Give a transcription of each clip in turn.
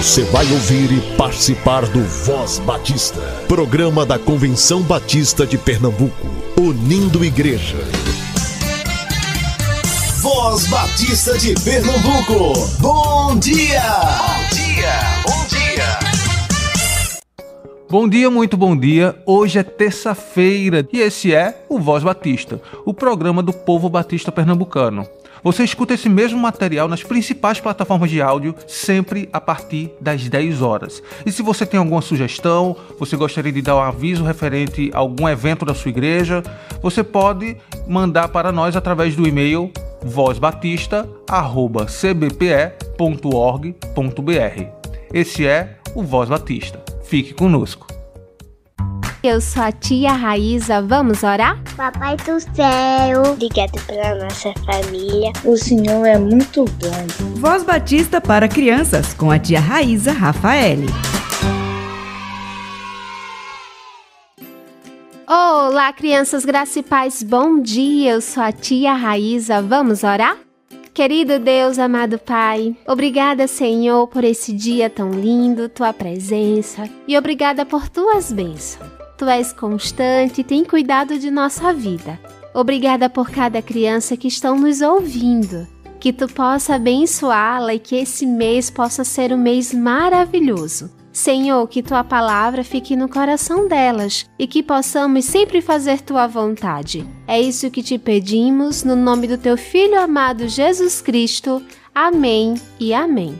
Você vai ouvir e participar do Voz Batista, programa da Convenção Batista de Pernambuco, unindo igreja. Voz Batista de Pernambuco, bom dia! Bom dia, bom dia! Bom dia, muito bom dia. Hoje é terça-feira e esse é o Voz Batista, o programa do povo batista pernambucano. Você escuta esse mesmo material nas principais plataformas de áudio, sempre a partir das 10 horas. E se você tem alguma sugestão, você gostaria de dar um aviso referente a algum evento da sua igreja, você pode mandar para nós através do e-mail vozbatista@cbpe.org.br. Esse é o Voz Batista. Fique conosco. Eu sou a tia Raíza, vamos orar? Papai do céu, obrigado pela nossa família. O Senhor é muito bom. Voz Batista para crianças com a tia Raíza Rafaele. Olá, crianças graça e paz, bom dia. Eu sou a tia Raíza, vamos orar? Querido Deus, amado Pai, obrigada, Senhor, por esse dia tão lindo, tua presença e obrigada por tuas bênçãos. Tu és constante e tem cuidado de nossa vida. Obrigada por cada criança que estão nos ouvindo. Que tu possa abençoá-la e que esse mês possa ser um mês maravilhoso. Senhor, que tua palavra fique no coração delas e que possamos sempre fazer tua vontade. É isso que te pedimos, no nome do teu Filho amado Jesus Cristo. Amém e amém.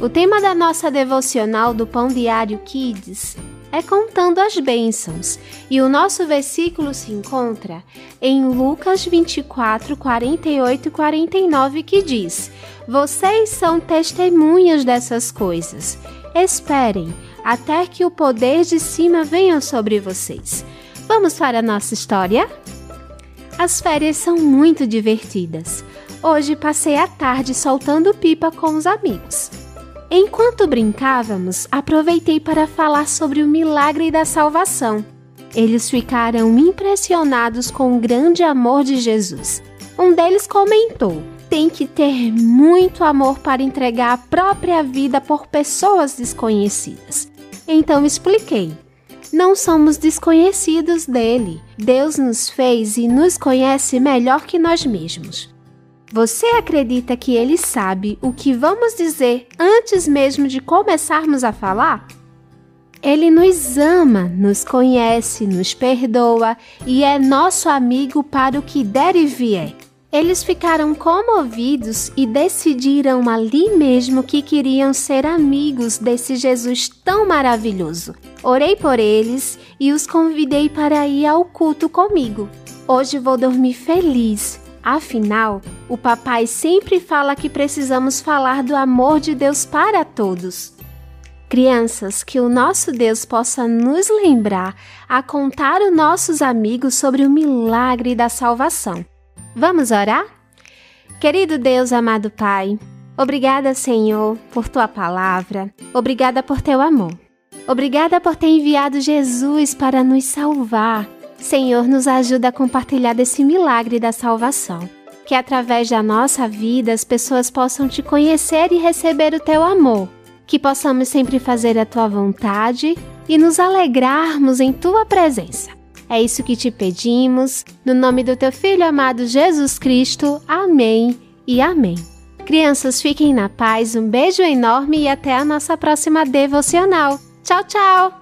O tema da nossa devocional do Pão Diário Kids é contando as bênçãos, e o nosso versículo se encontra em Lucas 24, 48 e 49, que diz: Vocês são testemunhas dessas coisas. Esperem até que o poder de cima venha sobre vocês. Vamos para a nossa história? As férias são muito divertidas. Hoje passei a tarde soltando pipa com os amigos. Enquanto brincávamos, aproveitei para falar sobre o milagre da salvação. Eles ficaram impressionados com o grande amor de Jesus. Um deles comentou: tem que ter muito amor para entregar a própria vida por pessoas desconhecidas. Então expliquei: não somos desconhecidos dele. Deus nos fez e nos conhece melhor que nós mesmos. Você acredita que ele sabe o que vamos dizer antes mesmo de começarmos a falar? Ele nos ama, nos conhece, nos perdoa e é nosso amigo para o que der e vier. Eles ficaram comovidos e decidiram ali mesmo que queriam ser amigos desse Jesus tão maravilhoso. Orei por eles e os convidei para ir ao culto comigo. Hoje vou dormir feliz, Afinal, o papai sempre fala que precisamos falar do amor de Deus para todos. Crianças, que o nosso Deus possa nos lembrar a contar aos nossos amigos sobre o milagre da salvação. Vamos orar? Querido Deus, amado Pai, obrigada, Senhor, por tua palavra, obrigada por teu amor. Obrigada por ter enviado Jesus para nos salvar Senhor, nos ajuda a compartilhar desse milagre da salvação. Que através da nossa vida as pessoas possam te conhecer e receber o teu amor. Que possamos sempre fazer a tua vontade e nos alegrarmos em tua presença. É isso que te pedimos, no nome do teu Filho amado Jesus Cristo. Amém e amém. Crianças, fiquem na paz, um beijo enorme e até a nossa próxima devocional. Tchau, tchau!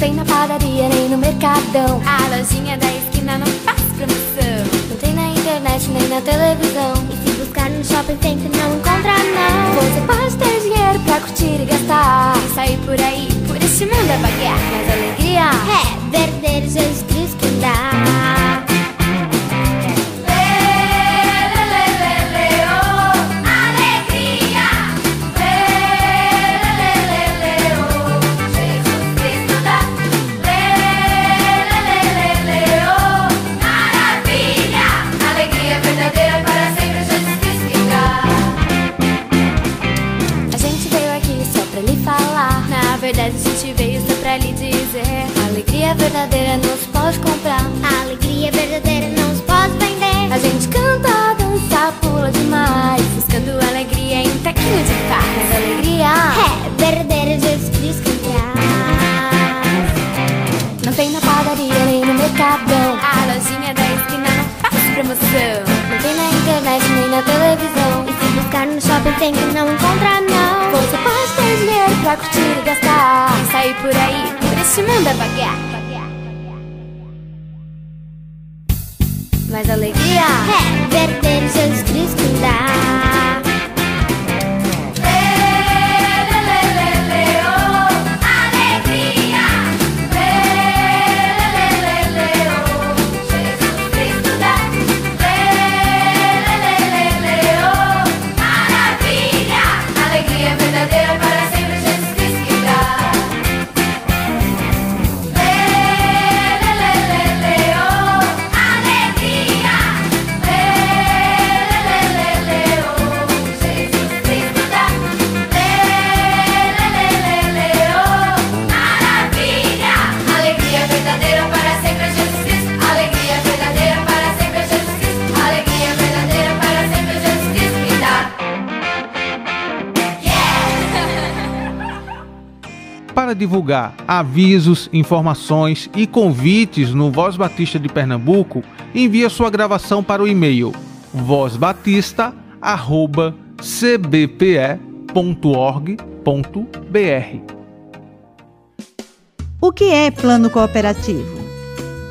tem na padaria nem no mercadão. A lojinha da esquina não faz promoção. Não tem na internet nem na televisão. E se buscar no shopping center não encontra não. Você pode ter dinheiro pra curtir e gastar. E sair por aí por este mundo é baguear. Mas alegria é verdadeiro Jesus Cristo que dá. Verdadeira nos pode comprar. A alegria verdadeira não se pode vender. A gente canta, dança, pula demais. Buscando alegria em tequinho de paz. Mas alegria É verdadeiro Jesus Cristo quem traz. não tem na padaria nem no mercadão. A lojinha da esquina não faz promoção. Não tem na internet nem na televisão. E se buscar no shopping tem que não encontrar não. Você pode ter dinheiro pra curtir e gastar. E sair por aí, por este mundo a vagar. Mas alegria É verdadeiro Jesus Cristo dá. Divulgar avisos, informações e convites no Voz Batista de Pernambuco, envie sua gravação para o e-mail vozbatista@cbpe.org.br. O que é plano cooperativo?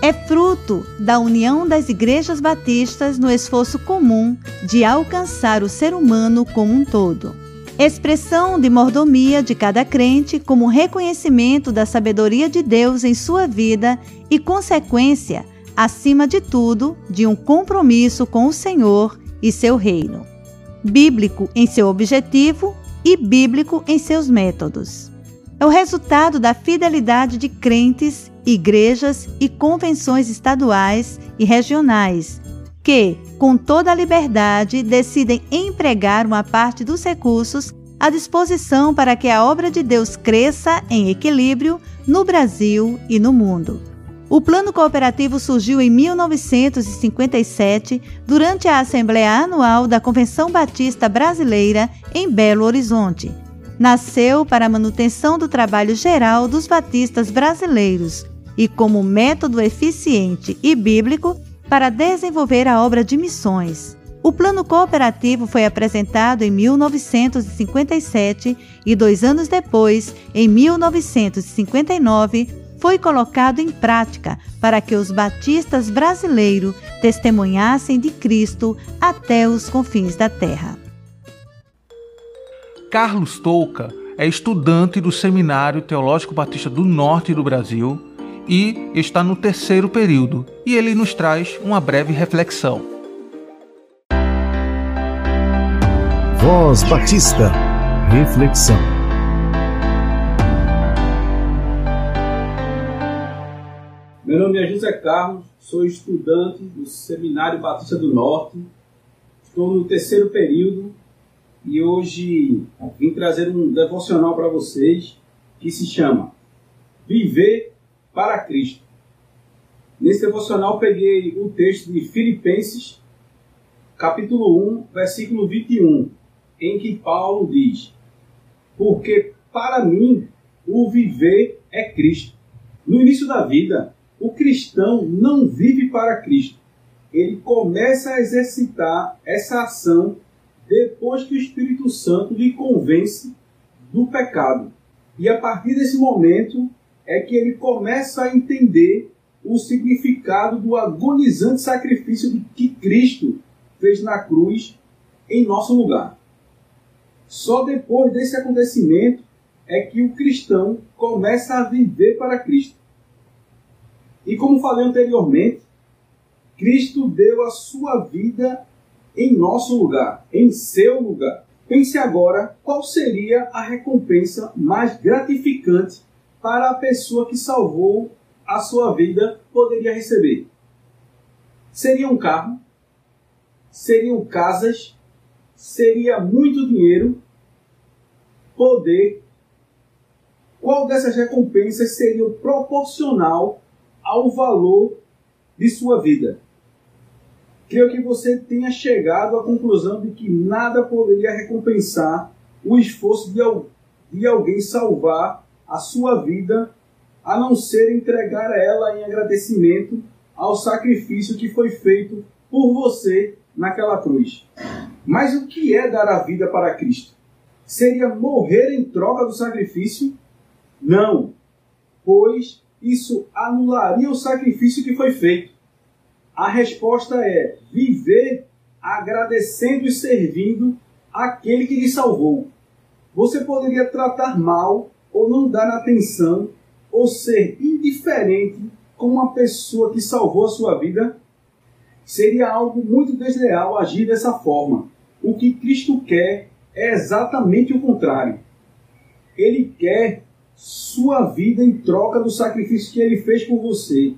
É fruto da união das igrejas batistas no esforço comum de alcançar o ser humano como um todo. Expressão de mordomia de cada crente como reconhecimento da sabedoria de Deus em sua vida e consequência, acima de tudo, de um compromisso com o Senhor e seu reino. Bíblico em seu objetivo e bíblico em seus métodos é o resultado da fidelidade de crentes, igrejas e convenções estaduais e regionais, que, com toda a liberdade, decidem empregar uma parte dos recursos à disposição para que a obra de Deus cresça em equilíbrio no Brasil e no mundo. O plano cooperativo surgiu em 1957, durante a Assembleia Anual da Convenção Batista Brasileira em Belo Horizonte nasceu para a manutenção do trabalho geral dos batistas brasileiros e como método eficiente e bíblico para desenvolver a obra de missões. O plano cooperativo foi apresentado em 1957 e dois anos depois, em 1959, foi colocado em prática para que os batistas brasileiros testemunhassem de Cristo até os confins da terra. Carlos Touca é estudante do Seminário Teológico Batista do Norte do Brasil e está no terceiro período, e ele nos traz uma breve reflexão. Voz Batista. Reflexão. Meu nome é José Carlos, sou estudante do Seminário Batista do Norte, estou no terceiro período e hoje vim trazer um devocional para vocês que se chama Viver para Cristo. Nesse devocional peguei o texto de Filipenses, capítulo 1, versículo 21, em que Paulo diz: Porque para mim o viver é Cristo. No início da vida, o cristão não vive para Cristo. Ele começa a exercitar essa ação depois que o Espírito Santo lhe convence do pecado. E a partir desse momento é que ele começa a entender o significado do agonizante sacrifício que Cristo fez na cruz em nosso lugar. Só depois desse acontecimento é que o cristão começa a viver para Cristo. E como falei anteriormente, Cristo deu a sua vida em nosso lugar, em seu lugar. Pense agora qual seria a recompensa mais gratificante para a pessoa que salvou a sua vida poderia receber. Seria um carro? Seriam casas? Seria muito dinheiro? Poder? Qual dessas recompensas seria proporcional ao valor de sua vida? Creio que você tenha chegado à conclusão de que nada poderia recompensar o esforço de, de alguém salvar a sua vida, a não ser entregar ela em agradecimento ao sacrifício que foi feito por você naquela cruz. Mas o que é dar a vida para Cristo? Seria morrer em troca do sacrifício? Não, pois isso anularia o sacrifício que foi feito. A resposta é viver agradecendo e servindo aquele que lhe salvou. Você poderia tratar mal ou não dar atenção ou ser indiferente com uma pessoa que salvou a sua vida? Seria algo muito desleal agir dessa forma. O que Cristo quer é exatamente o contrário. Ele quer sua vida em troca do sacrifício que ele fez por você.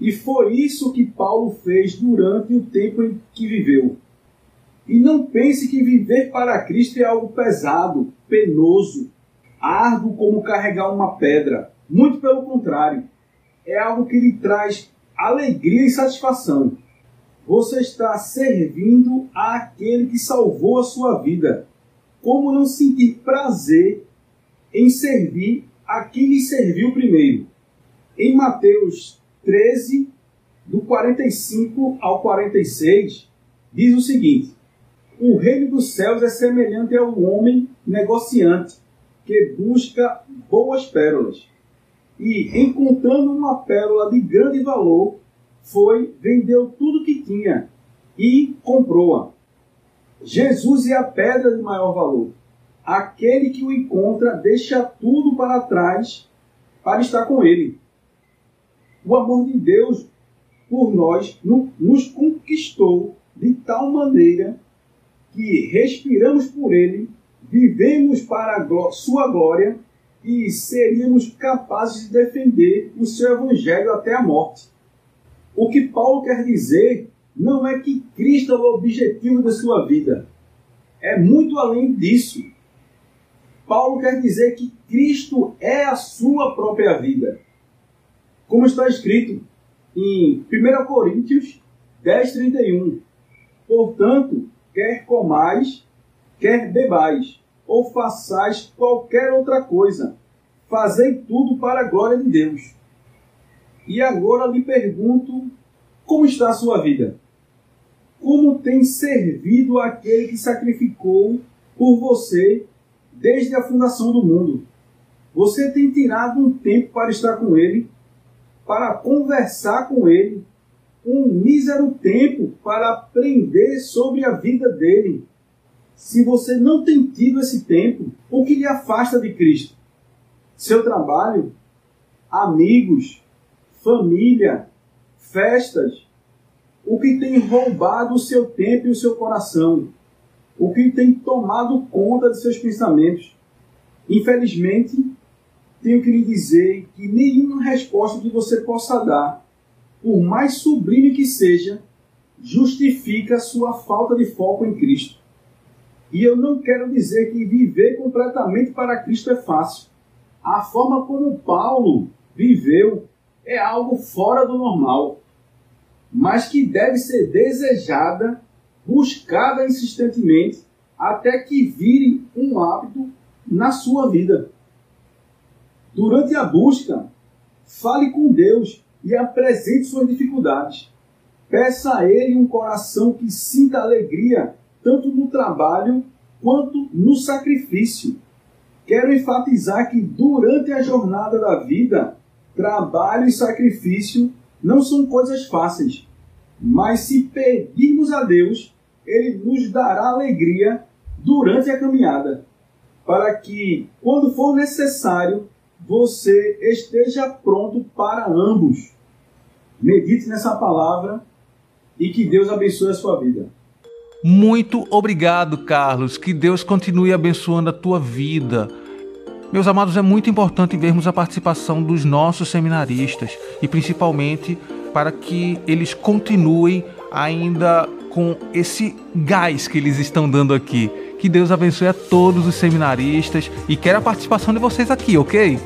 E foi isso que Paulo fez durante o tempo em que viveu. E não pense que viver para Cristo é algo pesado, penoso, árduo como carregar uma pedra. Muito pelo contrário, é algo que lhe traz alegria e satisfação. Você está servindo àquele que salvou a sua vida. Como não sentir prazer em servir a quem lhe serviu primeiro? Em Mateus 13, do 45 ao 46, diz o seguinte: O reino dos céus é semelhante ao homem negociante que busca boas pérolas. E, encontrando uma pérola de grande valor, foi, vendeu tudo que tinha e comprou-a. Jesus é a pedra de maior valor. Aquele que o encontra deixa tudo para trás para estar com ele. O amor de Deus por nós nos conquistou de tal maneira que respiramos por ele vivemos para a sua glória e seríamos capazes de defender o seu evangelho até a morte. O que Paulo quer dizer não é que Cristo é o objetivo da sua vida. É muito além disso. Paulo quer dizer que Cristo é a sua própria vida. Como está escrito em 1 Coríntios 10, 31. Portanto, quer comais, quer bebais, ou façais qualquer outra coisa, fazei tudo para a glória de Deus. E agora lhe pergunto: como está a sua vida? Como tem servido aquele que sacrificou por você desde a fundação do mundo? Você tem tirado um tempo para estar com ele, para conversar com ele, um mísero tempo para aprender sobre a vida dele, se você não tem tido esse tempo, o que lhe afasta de Cristo? Seu trabalho, amigos, família, festas, o que tem roubado o seu tempo e o seu coração, o que tem tomado conta de seus pensamentos. Infelizmente, tenho que lhe dizer que nenhuma resposta que você possa dar, por mais sublime que seja, justifica sua falta de foco em Cristo. E eu não quero dizer que viver completamente para Cristo é fácil. A forma como Paulo viveu é algo fora do normal, mas que deve ser desejada, buscada insistentemente, até que vire um hábito na sua vida. Durante a busca, fale com Deus e apresente suas dificuldades. Peça a Ele um coração que sinta alegria tanto no trabalho quanto no sacrifício. Quero enfatizar que durante a jornada da vida, trabalho e sacrifício não são coisas fáceis, mas se pedirmos a Deus, Ele nos dará alegria durante a caminhada, para que, quando for necessário, você esteja pronto para ambos. Medite nessa palavra e que Deus abençoe a sua vida. Muito obrigado, Carlos. Que Deus continue abençoando a tua vida. Meus amados, é muito importante vermos a participação dos nossos seminaristas e principalmente para que eles continuem ainda com esse gás que eles estão dando aqui. Que Deus abençoe a todos os seminaristas e quero a participação de vocês aqui, ok?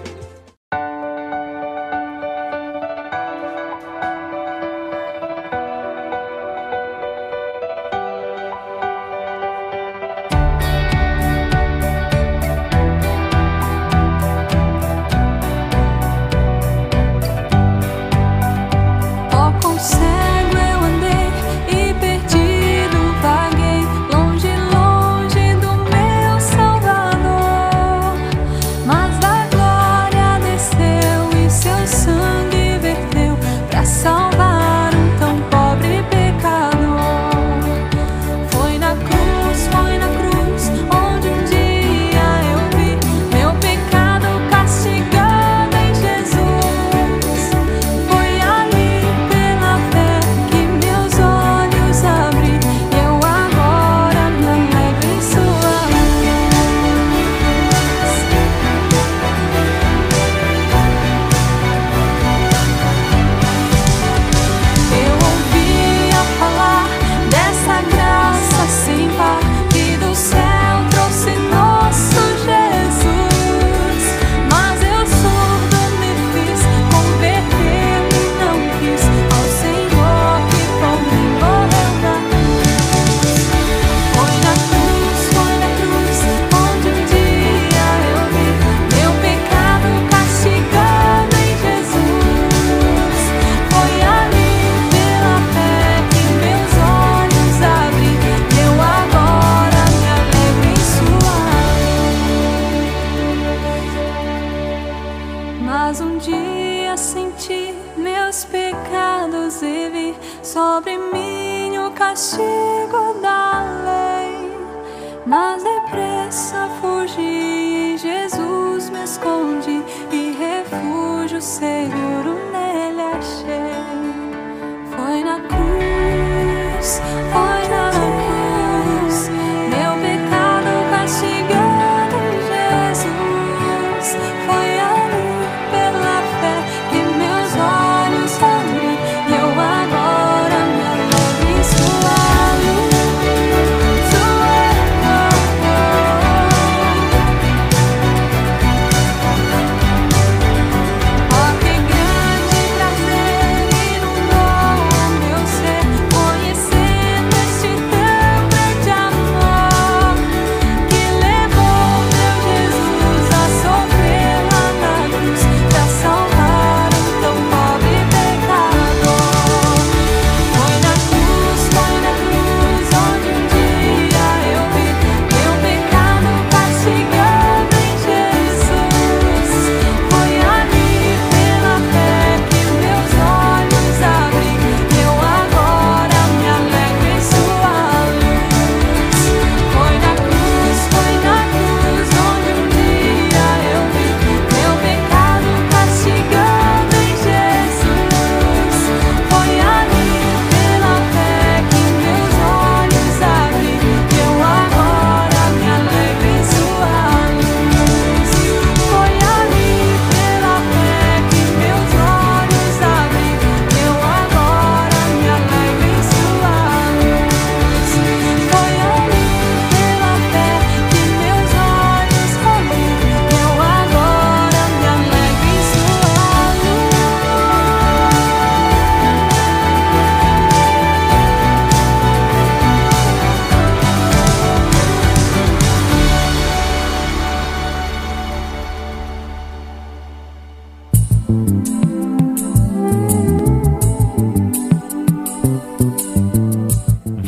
Mas depressa fugi, Jesus me esconde e refúgio, Senhor.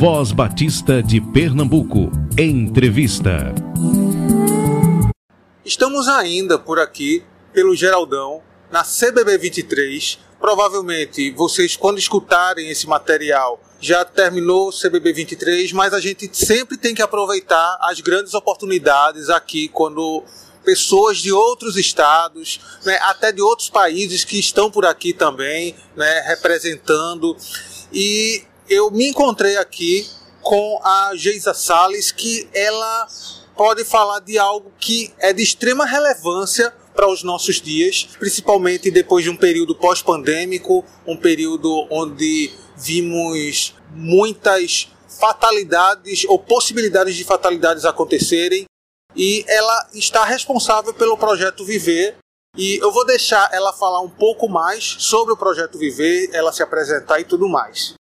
Voz Batista de Pernambuco. Entrevista. Estamos ainda por aqui, pelo Geraldão, na CBB 23. Provavelmente vocês, quando escutarem esse material, já terminou o CBB 23, mas a gente sempre tem que aproveitar as grandes oportunidades aqui quando pessoas de outros estados, né, até de outros países que estão por aqui também, né, representando. E eu me encontrei aqui com a Geisa Salles, que ela pode falar de algo que é de extrema relevância para os nossos dias, principalmente depois de um período pós-pandêmico, um período onde vimos muitas fatalidades ou possibilidades de fatalidades acontecerem. E ela está responsável pelo projeto Viver. E eu vou deixar ela falar um pouco mais sobre o projeto Viver, ela se apresentar e tudo mais.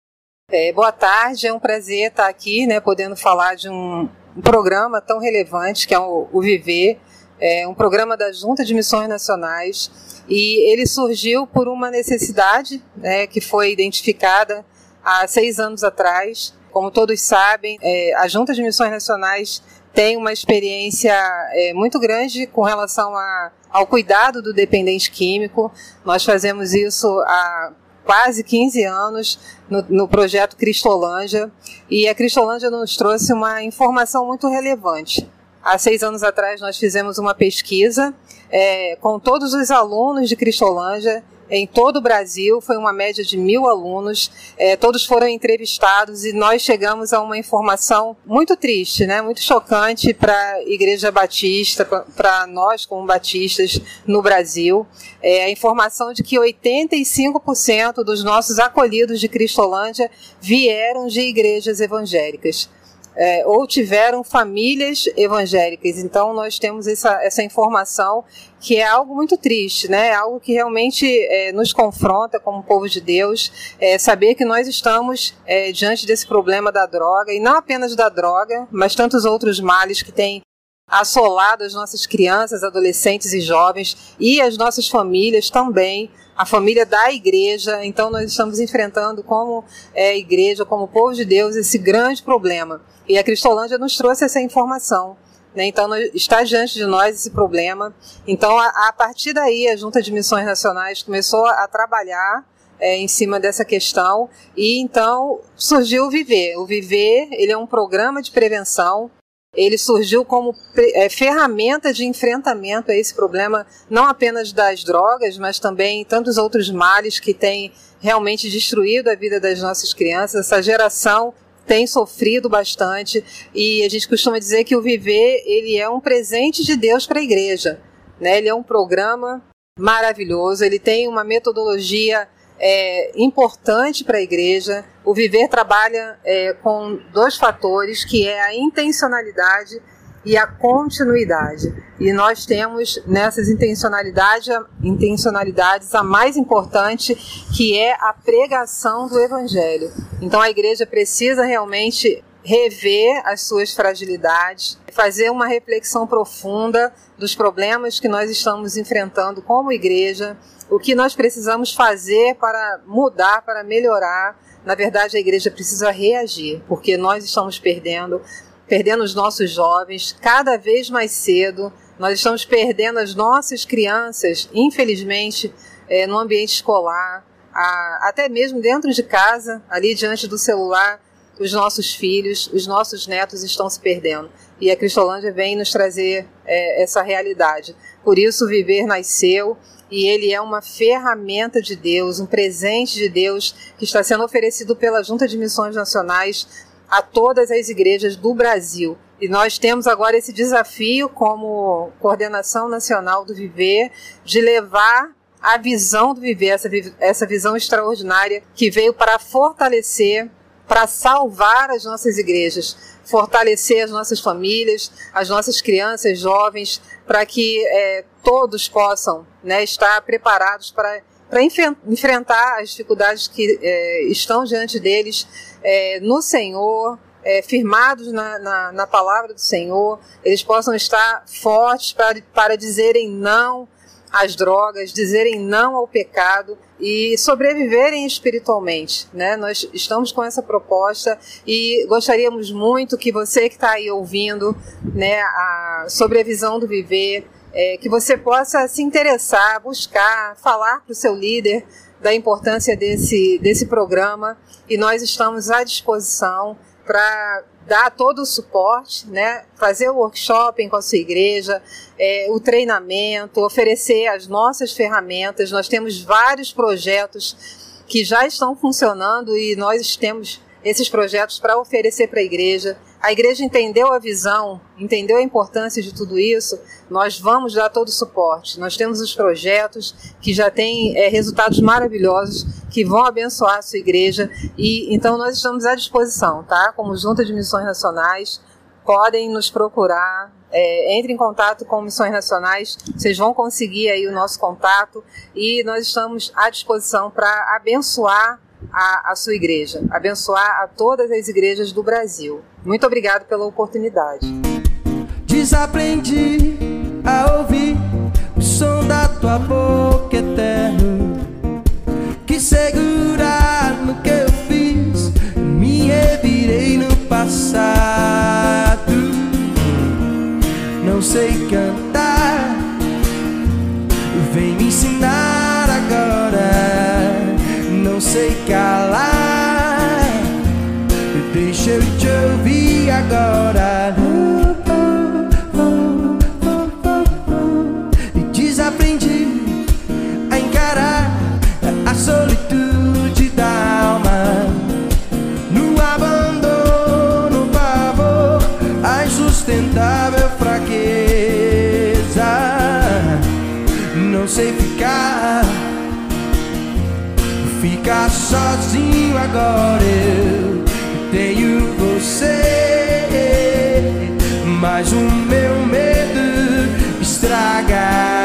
É, boa tarde, é um prazer estar aqui, né, podendo falar de um, um programa tão relevante que é o, o Viver, é um programa da Junta de Missões Nacionais e ele surgiu por uma necessidade né, que foi identificada há seis anos atrás. Como todos sabem, é, a Junta de Missões Nacionais tem uma experiência é, muito grande com relação a, ao cuidado do dependente químico. Nós fazemos isso há quase 15 anos no, no projeto Cristolândia e a Cristolândia nos trouxe uma informação muito relevante. Há seis anos atrás nós fizemos uma pesquisa é, com todos os alunos de Cristolândia em todo o Brasil, foi uma média de mil alunos, é, todos foram entrevistados e nós chegamos a uma informação muito triste, né, muito chocante para a Igreja Batista, para nós como batistas no Brasil, é, a informação de que 85% dos nossos acolhidos de Cristolândia vieram de igrejas evangélicas é, ou tiveram famílias evangélicas. Então nós temos essa, essa informação que é algo muito triste, né? É algo que realmente é, nos confronta como povo de Deus, é, saber que nós estamos é, diante desse problema da droga e não apenas da droga, mas tantos outros males que têm assolado as nossas crianças, adolescentes e jovens e as nossas famílias também a família da igreja. Então, nós estamos enfrentando, como é, igreja, como povo de Deus, esse grande problema. E a Cristolândia nos trouxe essa informação. Né? Então, está diante de nós esse problema. Então, a, a, partir daí, a Junta de Missões Nacionais começou a trabalhar é, em cima dessa questão e então surgiu o Viver. O Viver ele é um programa de prevenção ele surgiu como é, ferramenta de enfrentamento a esse problema, não apenas das drogas, mas também tantos outros males que têm realmente destruído a vida das nossas crianças. Essa geração tem sofrido bastante e a gente costuma dizer que o Viver ele é um presente de Deus para a igreja. Né? Ele é um programa maravilhoso, ele tem uma metodologia é, importante para a igreja. O Viver trabalha é, com dois fatores, que é a intencionalidade e a continuidade. E nós temos nessas intencionalidades, intencionalidades a mais importante, que é a pregação do Evangelho. Então a igreja precisa realmente rever as suas fragilidades, fazer uma reflexão profunda dos problemas que nós estamos enfrentando como igreja, o que nós precisamos fazer para mudar, para melhorar. Na verdade, a igreja precisa reagir, porque nós estamos perdendo, perdendo os nossos jovens cada vez mais cedo. Nós estamos perdendo as nossas crianças, infelizmente, é, no ambiente escolar, a, até mesmo dentro de casa, ali diante do celular, os nossos filhos, os nossos netos estão se perdendo. E a Cristolândia vem nos trazer é, essa realidade. Por isso, Viver nasceu e ele é uma ferramenta de Deus, um presente de Deus que está sendo oferecido pela Junta de Missões Nacionais a todas as igrejas do Brasil. E nós temos agora esse desafio, como coordenação nacional do Viver, de levar a visão do Viver, essa, essa visão extraordinária que veio para fortalecer, para salvar as nossas igrejas, fortalecer as nossas famílias, as nossas crianças, jovens, para que é, todos possam né, estar preparados para, para enfrentar as dificuldades que é, estão diante deles é, no Senhor, é, firmados na, na, na, palavra do Senhor, eles possam estar fortes para, para dizerem não às drogas, dizerem não ao pecado e sobreviverem espiritualmente. Né? Nós estamos com essa proposta e gostaríamos muito que você que está aí ouvindo né, a, sobre a visão do viver, é, que você possa se interessar, buscar, falar para o seu líder da importância desse, desse programa e nós estamos à disposição para dar todo o suporte, né? fazer o workshop com a sua igreja, é, o treinamento, oferecer as nossas ferramentas. Nós temos vários projetos que já estão funcionando e nós temos esses projetos para oferecer para a igreja. A igreja entendeu a visão, entendeu a importância de tudo isso, nós vamos dar todo o suporte. Nós temos os projetos que já têm é, resultados maravilhosos, que vão abençoar a sua igreja, e então nós estamos à disposição, tá? Como Junta de Missões Nacionais, podem nos procurar, é, entre em contato com Missões Nacionais, vocês vão conseguir aí o nosso contato, e nós estamos à disposição para abençoar a, a sua igreja, abençoar a todas as igrejas do Brasil. Muito obrigado pela oportunidade. Desaprendi a ouvir o som da tua boca eterno que segurar no que eu fiz, me revirei no passado. Não sei cantar, vem me ensinar sei calar, deixa eu te ouvir agora. Ficar sozinho agora. Eu tenho você, mas o meu medo estragar.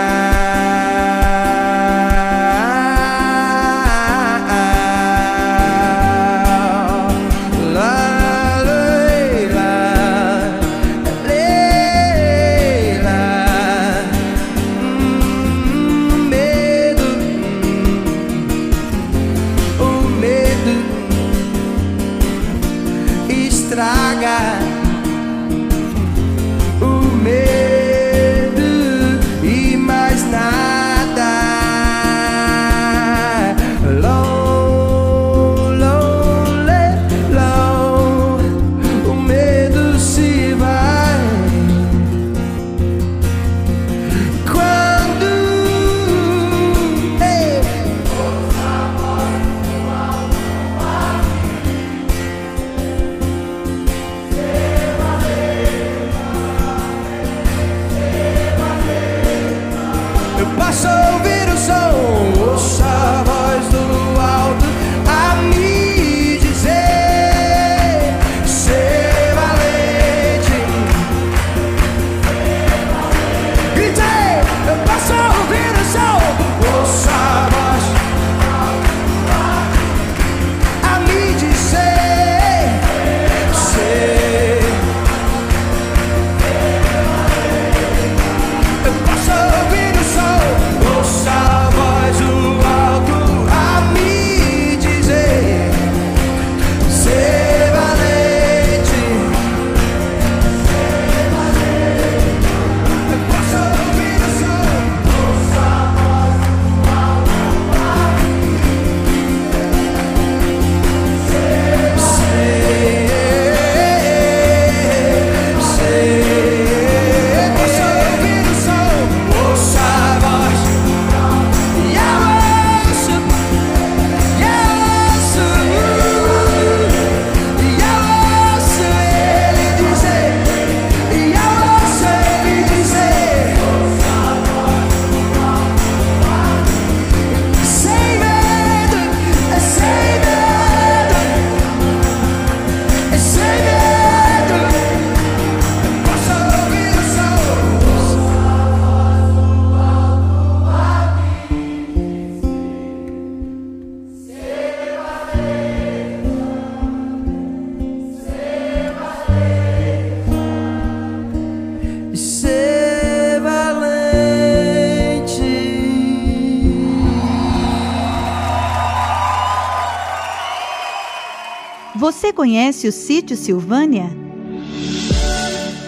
Conhece o sítio Silvânia?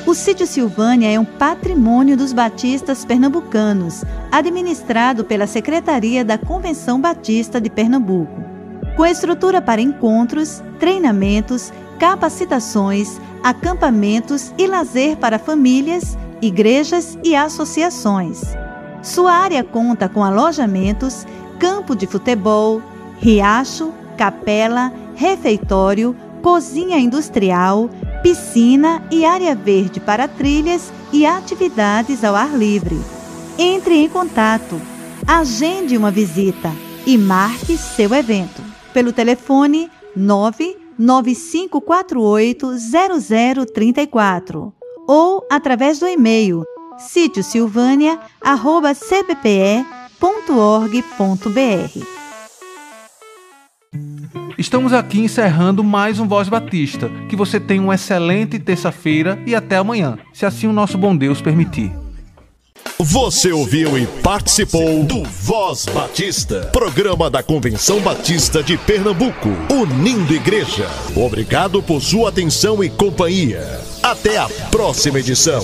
O sítio Silvânia é um patrimônio dos batistas pernambucanos, administrado pela Secretaria da Convenção Batista de Pernambuco. Com estrutura para encontros, treinamentos capacitações, acampamentos e lazer para famílias, igrejas e associações. Sua área conta com alojamentos, campo de futebol, riacho, capela, refeitório, cozinha industrial, piscina e área verde para trilhas e atividades ao ar livre. Entre em contato, agende uma visita e marque seu evento pelo telefone 995480034 ou através do e-mail sítiosilvânia.cbpe.org.br. Estamos aqui encerrando mais um Voz Batista. Que você tenha uma excelente terça-feira e até amanhã, se assim o nosso bom Deus permitir. Você ouviu e participou do Voz Batista, programa da Convenção Batista de Pernambuco, unindo igreja. Obrigado por sua atenção e companhia. Até a próxima edição.